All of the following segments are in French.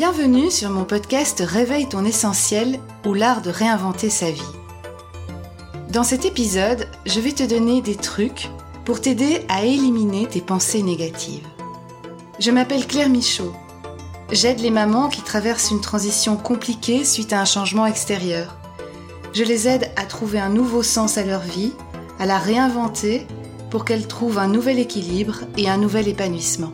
Bienvenue sur mon podcast Réveille ton essentiel ou l'art de réinventer sa vie. Dans cet épisode, je vais te donner des trucs pour t'aider à éliminer tes pensées négatives. Je m'appelle Claire Michaud. J'aide les mamans qui traversent une transition compliquée suite à un changement extérieur. Je les aide à trouver un nouveau sens à leur vie, à la réinventer pour qu'elles trouvent un nouvel équilibre et un nouvel épanouissement.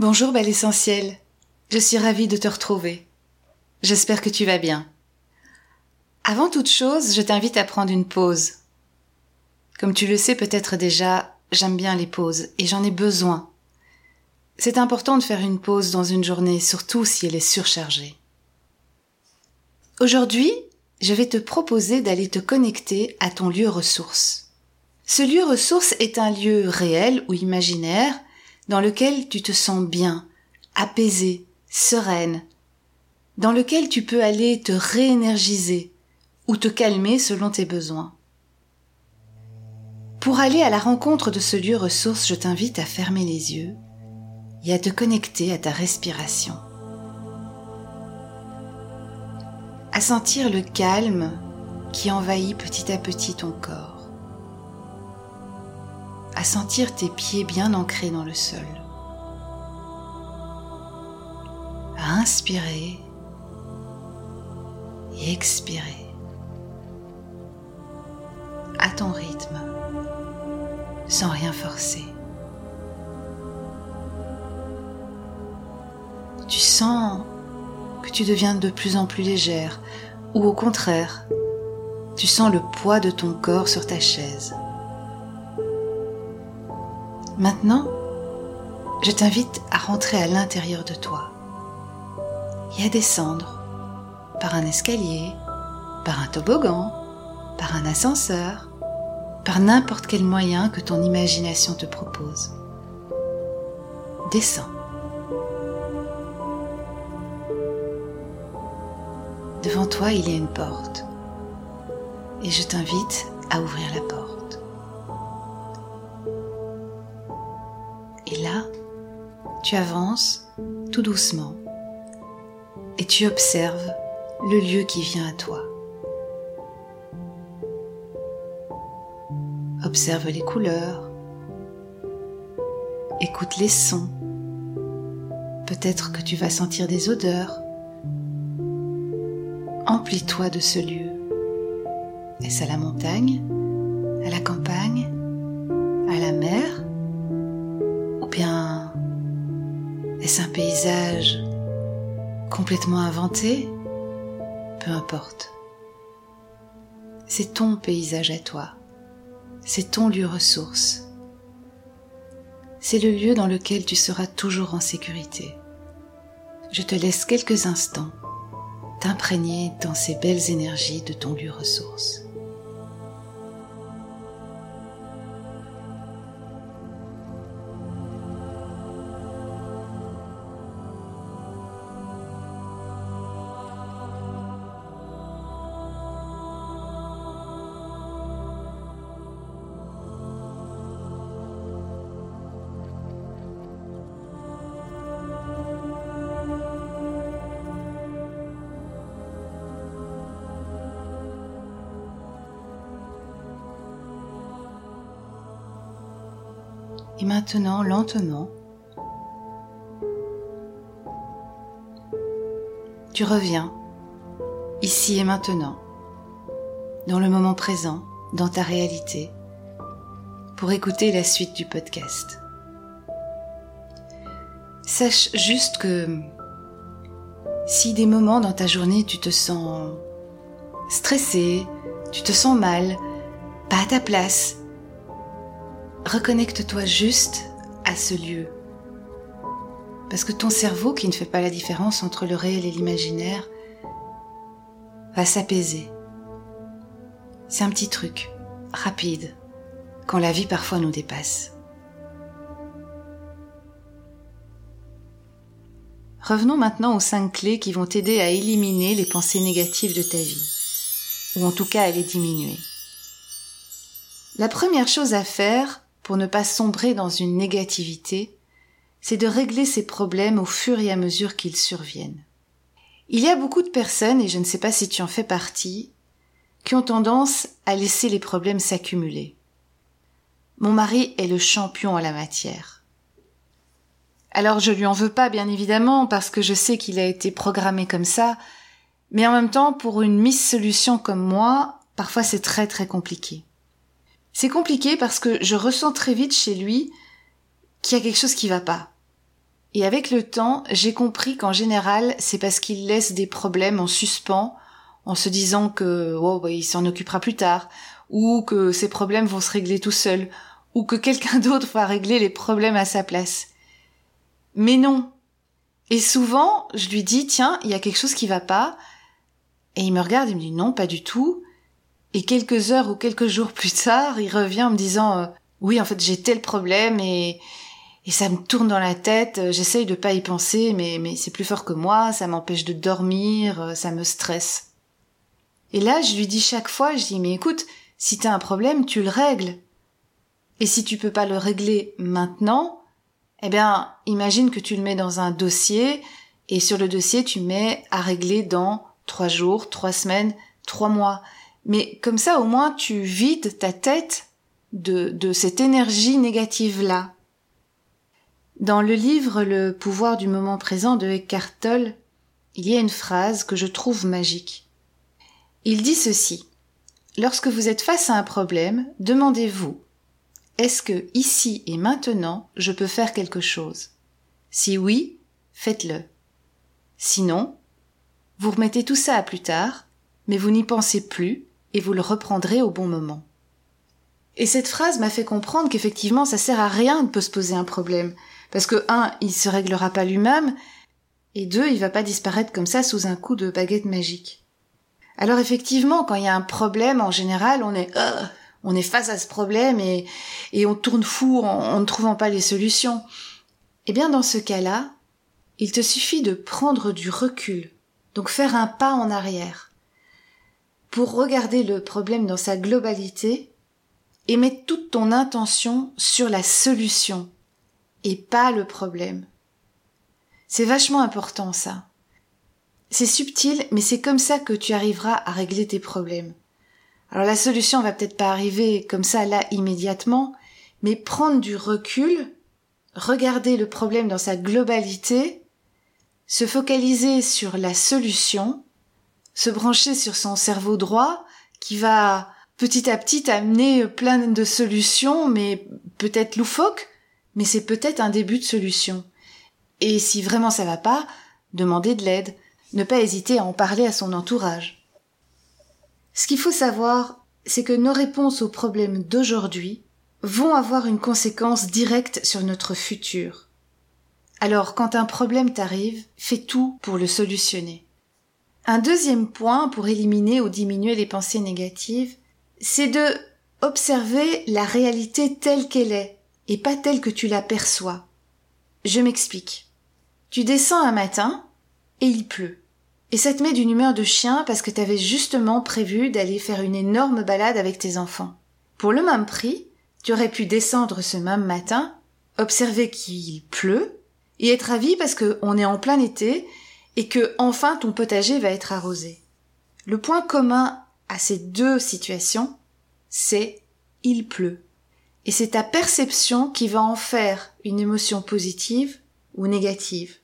Bonjour belle essentielle, je suis ravie de te retrouver. J'espère que tu vas bien. Avant toute chose, je t'invite à prendre une pause. Comme tu le sais peut-être déjà, j'aime bien les pauses et j'en ai besoin. C'est important de faire une pause dans une journée, surtout si elle est surchargée. Aujourd'hui, je vais te proposer d'aller te connecter à ton lieu ressource. Ce lieu ressource est un lieu réel ou imaginaire dans lequel tu te sens bien, apaisé, sereine, dans lequel tu peux aller te réénergiser ou te calmer selon tes besoins. Pour aller à la rencontre de ce lieu ressource, je t'invite à fermer les yeux et à te connecter à ta respiration. À sentir le calme qui envahit petit à petit ton corps à sentir tes pieds bien ancrés dans le sol, à inspirer et expirer à ton rythme, sans rien forcer. Tu sens que tu deviens de plus en plus légère ou au contraire, tu sens le poids de ton corps sur ta chaise. Maintenant, je t'invite à rentrer à l'intérieur de toi et à descendre par un escalier, par un toboggan, par un ascenseur, par n'importe quel moyen que ton imagination te propose. Descends. Devant toi, il y a une porte et je t'invite à ouvrir la porte. Tu avances tout doucement et tu observes le lieu qui vient à toi. Observe les couleurs, écoute les sons. Peut-être que tu vas sentir des odeurs. Emplis-toi de ce lieu. Est-ce à la montagne, à la campagne, à la mer? Est-ce un paysage complètement inventé Peu importe. C'est ton paysage à toi. C'est ton lieu ressource. C'est le lieu dans lequel tu seras toujours en sécurité. Je te laisse quelques instants t'imprégner dans ces belles énergies de ton lieu ressource. Et maintenant, lentement, tu reviens, ici et maintenant, dans le moment présent, dans ta réalité, pour écouter la suite du podcast. Sache juste que si des moments dans ta journée tu te sens stressé, tu te sens mal, pas à ta place, reconnecte-toi juste à ce lieu. Parce que ton cerveau, qui ne fait pas la différence entre le réel et l'imaginaire, va s'apaiser. C'est un petit truc, rapide, quand la vie parfois nous dépasse. Revenons maintenant aux cinq clés qui vont t'aider à éliminer les pensées négatives de ta vie, ou en tout cas à les diminuer. La première chose à faire, pour ne pas sombrer dans une négativité, c'est de régler ses problèmes au fur et à mesure qu'ils surviennent. Il y a beaucoup de personnes, et je ne sais pas si tu en fais partie, qui ont tendance à laisser les problèmes s'accumuler. Mon mari est le champion en la matière. Alors je lui en veux pas, bien évidemment, parce que je sais qu'il a été programmé comme ça, mais en même temps, pour une Miss Solution comme moi, parfois c'est très très compliqué. C'est compliqué parce que je ressens très vite chez lui qu'il y a quelque chose qui va pas. Et avec le temps, j'ai compris qu'en général, c'est parce qu'il laisse des problèmes en suspens, en se disant que oh, bah, il s'en occupera plus tard, ou que ses problèmes vont se régler tout seuls, ou que quelqu'un d'autre va régler les problèmes à sa place. Mais non. Et souvent, je lui dis tiens, il y a quelque chose qui va pas, et il me regarde, il me dit non, pas du tout. Et quelques heures ou quelques jours plus tard, il revient en me disant euh, oui, en fait, j'ai tel problème et ça me tourne dans la tête, euh, j'essaye de pas y penser, mais, mais c'est plus fort que moi, ça m'empêche de dormir, euh, ça me stresse. Et là, je lui dis chaque fois, je dis, mais écoute, si t'as un problème, tu le règles. Et si tu peux pas le régler maintenant, eh bien, imagine que tu le mets dans un dossier, et sur le dossier, tu mets à régler dans trois jours, trois semaines, trois mois. Mais comme ça, au moins, tu vides ta tête de, de cette énergie négative-là. Dans le livre Le pouvoir du moment présent de Eckhart Tolle, il y a une phrase que je trouve magique. Il dit ceci. Lorsque vous êtes face à un problème, demandez-vous est-ce que ici et maintenant je peux faire quelque chose? Si oui, faites-le. Sinon, vous remettez tout ça à plus tard, mais vous n'y pensez plus et vous le reprendrez au bon moment. Et cette phrase m'a fait comprendre qu'effectivement ça sert à rien de se poser un problème. Parce que, un, il se réglera pas lui-même, et deux, il va pas disparaître comme ça sous un coup de baguette magique. Alors effectivement, quand il y a un problème, en général, on est, euh, on est face à ce problème et, et on tourne fou en, en ne trouvant pas les solutions. Eh bien, dans ce cas-là, il te suffit de prendre du recul, donc faire un pas en arrière, pour regarder le problème dans sa globalité et mettre toute ton intention sur la solution et pas le problème. C'est vachement important ça. C'est subtil, mais c'est comme ça que tu arriveras à régler tes problèmes. Alors la solution va peut-être pas arriver comme ça là immédiatement, mais prendre du recul, regarder le problème dans sa globalité, se focaliser sur la solution, se brancher sur son cerveau droit qui va petit à petit amener plein de solutions, mais peut-être loufoques, mais c'est peut-être un début de solution. Et si vraiment ça va pas, demander de l'aide, ne pas hésiter à en parler à son entourage. Ce qu'il faut savoir, c'est que nos réponses aux problèmes d'aujourd'hui vont avoir une conséquence directe sur notre futur. Alors quand un problème t'arrive, fais tout pour le solutionner. Un deuxième point pour éliminer ou diminuer les pensées négatives, c'est de observer la réalité telle qu'elle est, et pas telle que tu l'aperçois. Je m'explique. Tu descends un matin et il pleut. Et ça te met d'une humeur de chien parce que tu avais justement prévu d'aller faire une énorme balade avec tes enfants. Pour le même prix, tu aurais pu descendre ce même matin, observer qu'il pleut et être ravi parce qu'on est en plein été et que enfin ton potager va être arrosé. Le point commun à ces deux situations, c'est il pleut et c'est ta perception qui va en faire une émotion positive ou négative.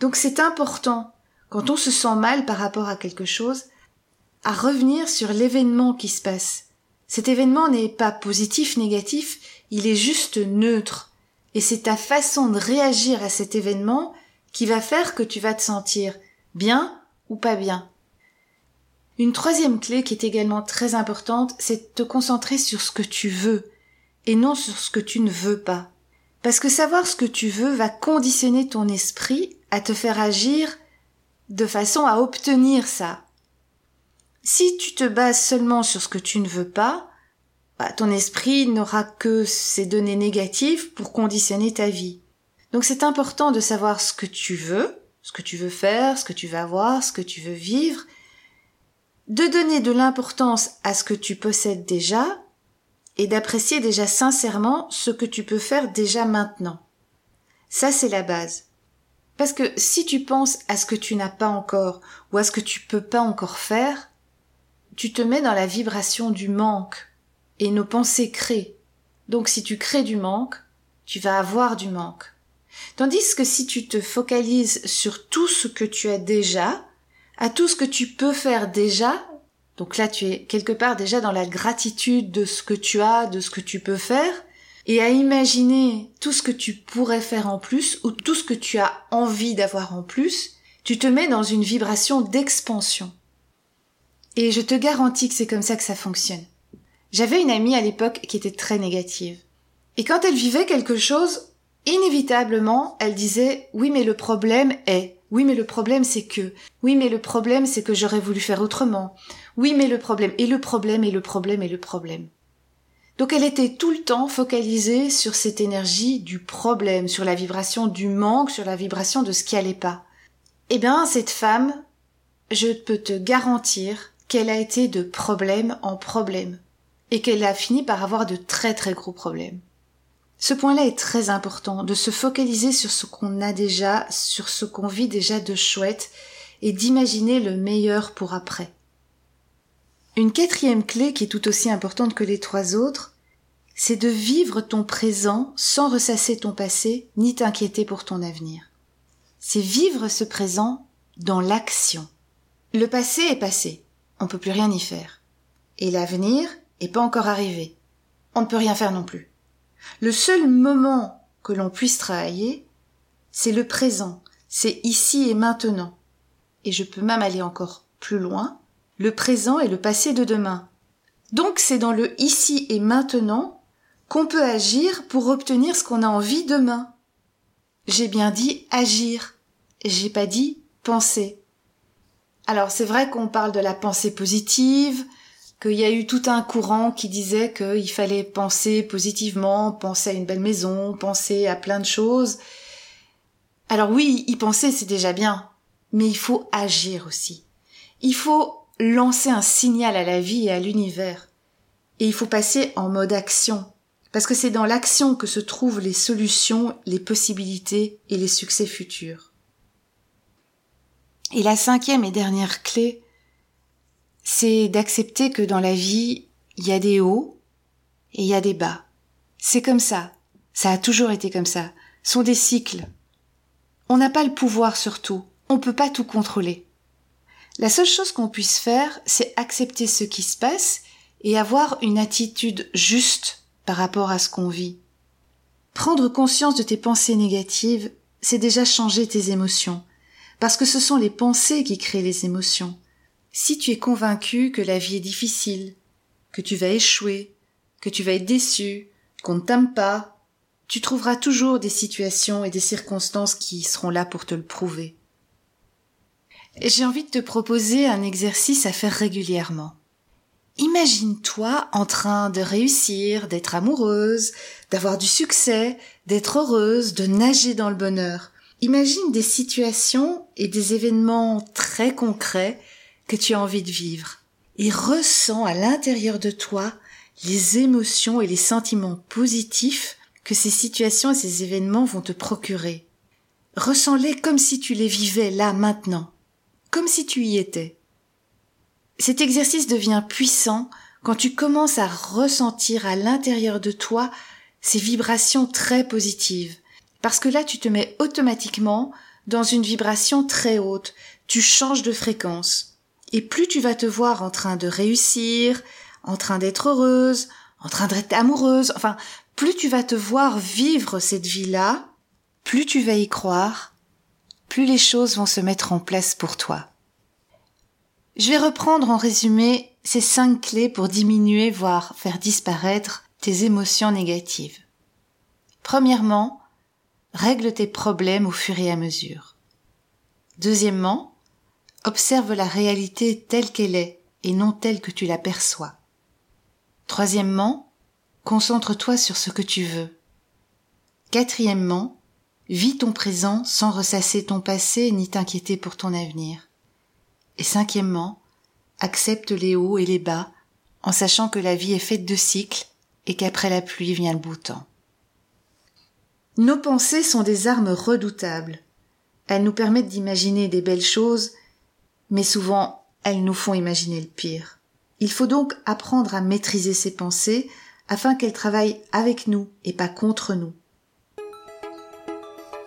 Donc c'est important, quand on se sent mal par rapport à quelque chose, à revenir sur l'événement qui se passe. Cet événement n'est pas positif, négatif, il est juste neutre. Et c'est ta façon de réagir à cet événement qui va faire que tu vas te sentir bien ou pas bien. Une troisième clé qui est également très importante, c'est de te concentrer sur ce que tu veux et non sur ce que tu ne veux pas. Parce que savoir ce que tu veux va conditionner ton esprit à te faire agir de façon à obtenir ça. Si tu te bases seulement sur ce que tu ne veux pas, bah, ton esprit n'aura que ces données négatives pour conditionner ta vie. Donc c'est important de savoir ce que tu veux, ce que tu veux faire, ce que tu veux avoir, ce que tu veux vivre, de donner de l'importance à ce que tu possèdes déjà et d'apprécier déjà sincèrement ce que tu peux faire déjà maintenant. Ça, c'est la base. Parce que si tu penses à ce que tu n'as pas encore ou à ce que tu peux pas encore faire, tu te mets dans la vibration du manque et nos pensées créent. Donc si tu crées du manque, tu vas avoir du manque. Tandis que si tu te focalises sur tout ce que tu as déjà, à tout ce que tu peux faire déjà, donc là tu es quelque part déjà dans la gratitude de ce que tu as, de ce que tu peux faire, et à imaginer tout ce que tu pourrais faire en plus ou tout ce que tu as envie d'avoir en plus, tu te mets dans une vibration d'expansion. Et je te garantis que c'est comme ça que ça fonctionne. J'avais une amie à l'époque qui était très négative. Et quand elle vivait quelque chose, inévitablement, elle disait oui mais le problème est, oui mais le problème c'est que, oui mais le problème c'est que j'aurais voulu faire autrement, oui mais le problème, et le problème, et le problème, et le problème. Donc elle était tout le temps focalisée sur cette énergie du problème, sur la vibration du manque, sur la vibration de ce qui allait pas. Eh bien, cette femme, je peux te garantir qu'elle a été de problème en problème et qu'elle a fini par avoir de très très gros problèmes. Ce point-là est très important, de se focaliser sur ce qu'on a déjà, sur ce qu'on vit déjà de chouette, et d'imaginer le meilleur pour après. Une quatrième clé qui est tout aussi importante que les trois autres, c'est de vivre ton présent sans ressasser ton passé ni t'inquiéter pour ton avenir. C'est vivre ce présent dans l'action. Le passé est passé, on ne peut plus rien y faire. Et l'avenir est pas encore arrivé. On ne peut rien faire non plus. Le seul moment que l'on puisse travailler, c'est le présent, c'est ici et maintenant. Et je peux même aller encore plus loin, le présent et le passé de demain. Donc c'est dans le ici et maintenant qu'on peut agir pour obtenir ce qu'on a envie demain. J'ai bien dit agir, j'ai pas dit penser. Alors c'est vrai qu'on parle de la pensée positive, qu'il y a eu tout un courant qui disait qu'il fallait penser positivement, penser à une belle maison, penser à plein de choses. Alors oui, y penser c'est déjà bien, mais il faut agir aussi. Il faut lancer un signal à la vie et à l'univers. Et il faut passer en mode action. Parce que c'est dans l'action que se trouvent les solutions, les possibilités et les succès futurs. Et la cinquième et dernière clé, c'est d'accepter que dans la vie, il y a des hauts et il y a des bas. C'est comme ça. Ça a toujours été comme ça. Ce sont des cycles. On n'a pas le pouvoir sur tout. On ne peut pas tout contrôler. La seule chose qu'on puisse faire, c'est accepter ce qui se passe et avoir une attitude juste par rapport à ce qu'on vit. Prendre conscience de tes pensées négatives, c'est déjà changer tes émotions, parce que ce sont les pensées qui créent les émotions. Si tu es convaincu que la vie est difficile, que tu vas échouer, que tu vas être déçu, qu'on ne t'aime pas, tu trouveras toujours des situations et des circonstances qui seront là pour te le prouver. J'ai envie de te proposer un exercice à faire régulièrement. Imagine-toi en train de réussir, d'être amoureuse, d'avoir du succès, d'être heureuse, de nager dans le bonheur. Imagine des situations et des événements très concrets que tu as envie de vivre et ressens à l'intérieur de toi les émotions et les sentiments positifs que ces situations et ces événements vont te procurer. Ressens-les comme si tu les vivais là maintenant, comme si tu y étais. Cet exercice devient puissant quand tu commences à ressentir à l'intérieur de toi ces vibrations très positives, parce que là tu te mets automatiquement dans une vibration très haute, tu changes de fréquence. Et plus tu vas te voir en train de réussir, en train d'être heureuse, en train d'être amoureuse, enfin, plus tu vas te voir vivre cette vie-là, plus tu vas y croire, plus les choses vont se mettre en place pour toi. Je vais reprendre en résumé ces cinq clés pour diminuer, voire faire disparaître tes émotions négatives. Premièrement, règle tes problèmes au fur et à mesure. Deuxièmement, Observe la réalité telle qu'elle est et non telle que tu la perçois. Troisièmement, concentre-toi sur ce que tu veux. Quatrièmement, vis ton présent sans ressasser ton passé ni t'inquiéter pour ton avenir. Et cinquièmement, accepte les hauts et les bas en sachant que la vie est faite de cycles et qu'après la pluie vient le beau temps. Nos pensées sont des armes redoutables. Elles nous permettent d'imaginer des belles choses, mais souvent elles nous font imaginer le pire. Il faut donc apprendre à maîtriser ces pensées afin qu'elles travaillent avec nous et pas contre nous.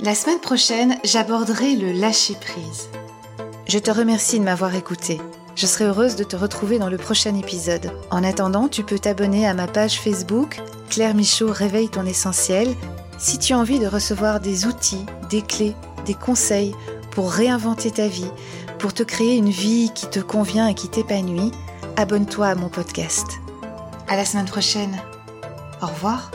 La semaine prochaine, j'aborderai le lâcher-prise. Je te remercie de m'avoir écouté. Je serai heureuse de te retrouver dans le prochain épisode. En attendant, tu peux t'abonner à ma page Facebook Claire Michaud Réveille ton essentiel si tu as envie de recevoir des outils, des clés, des conseils pour réinventer ta vie, pour te créer une vie qui te convient et qui t'épanouit, abonne-toi à mon podcast. À la semaine prochaine. Au revoir.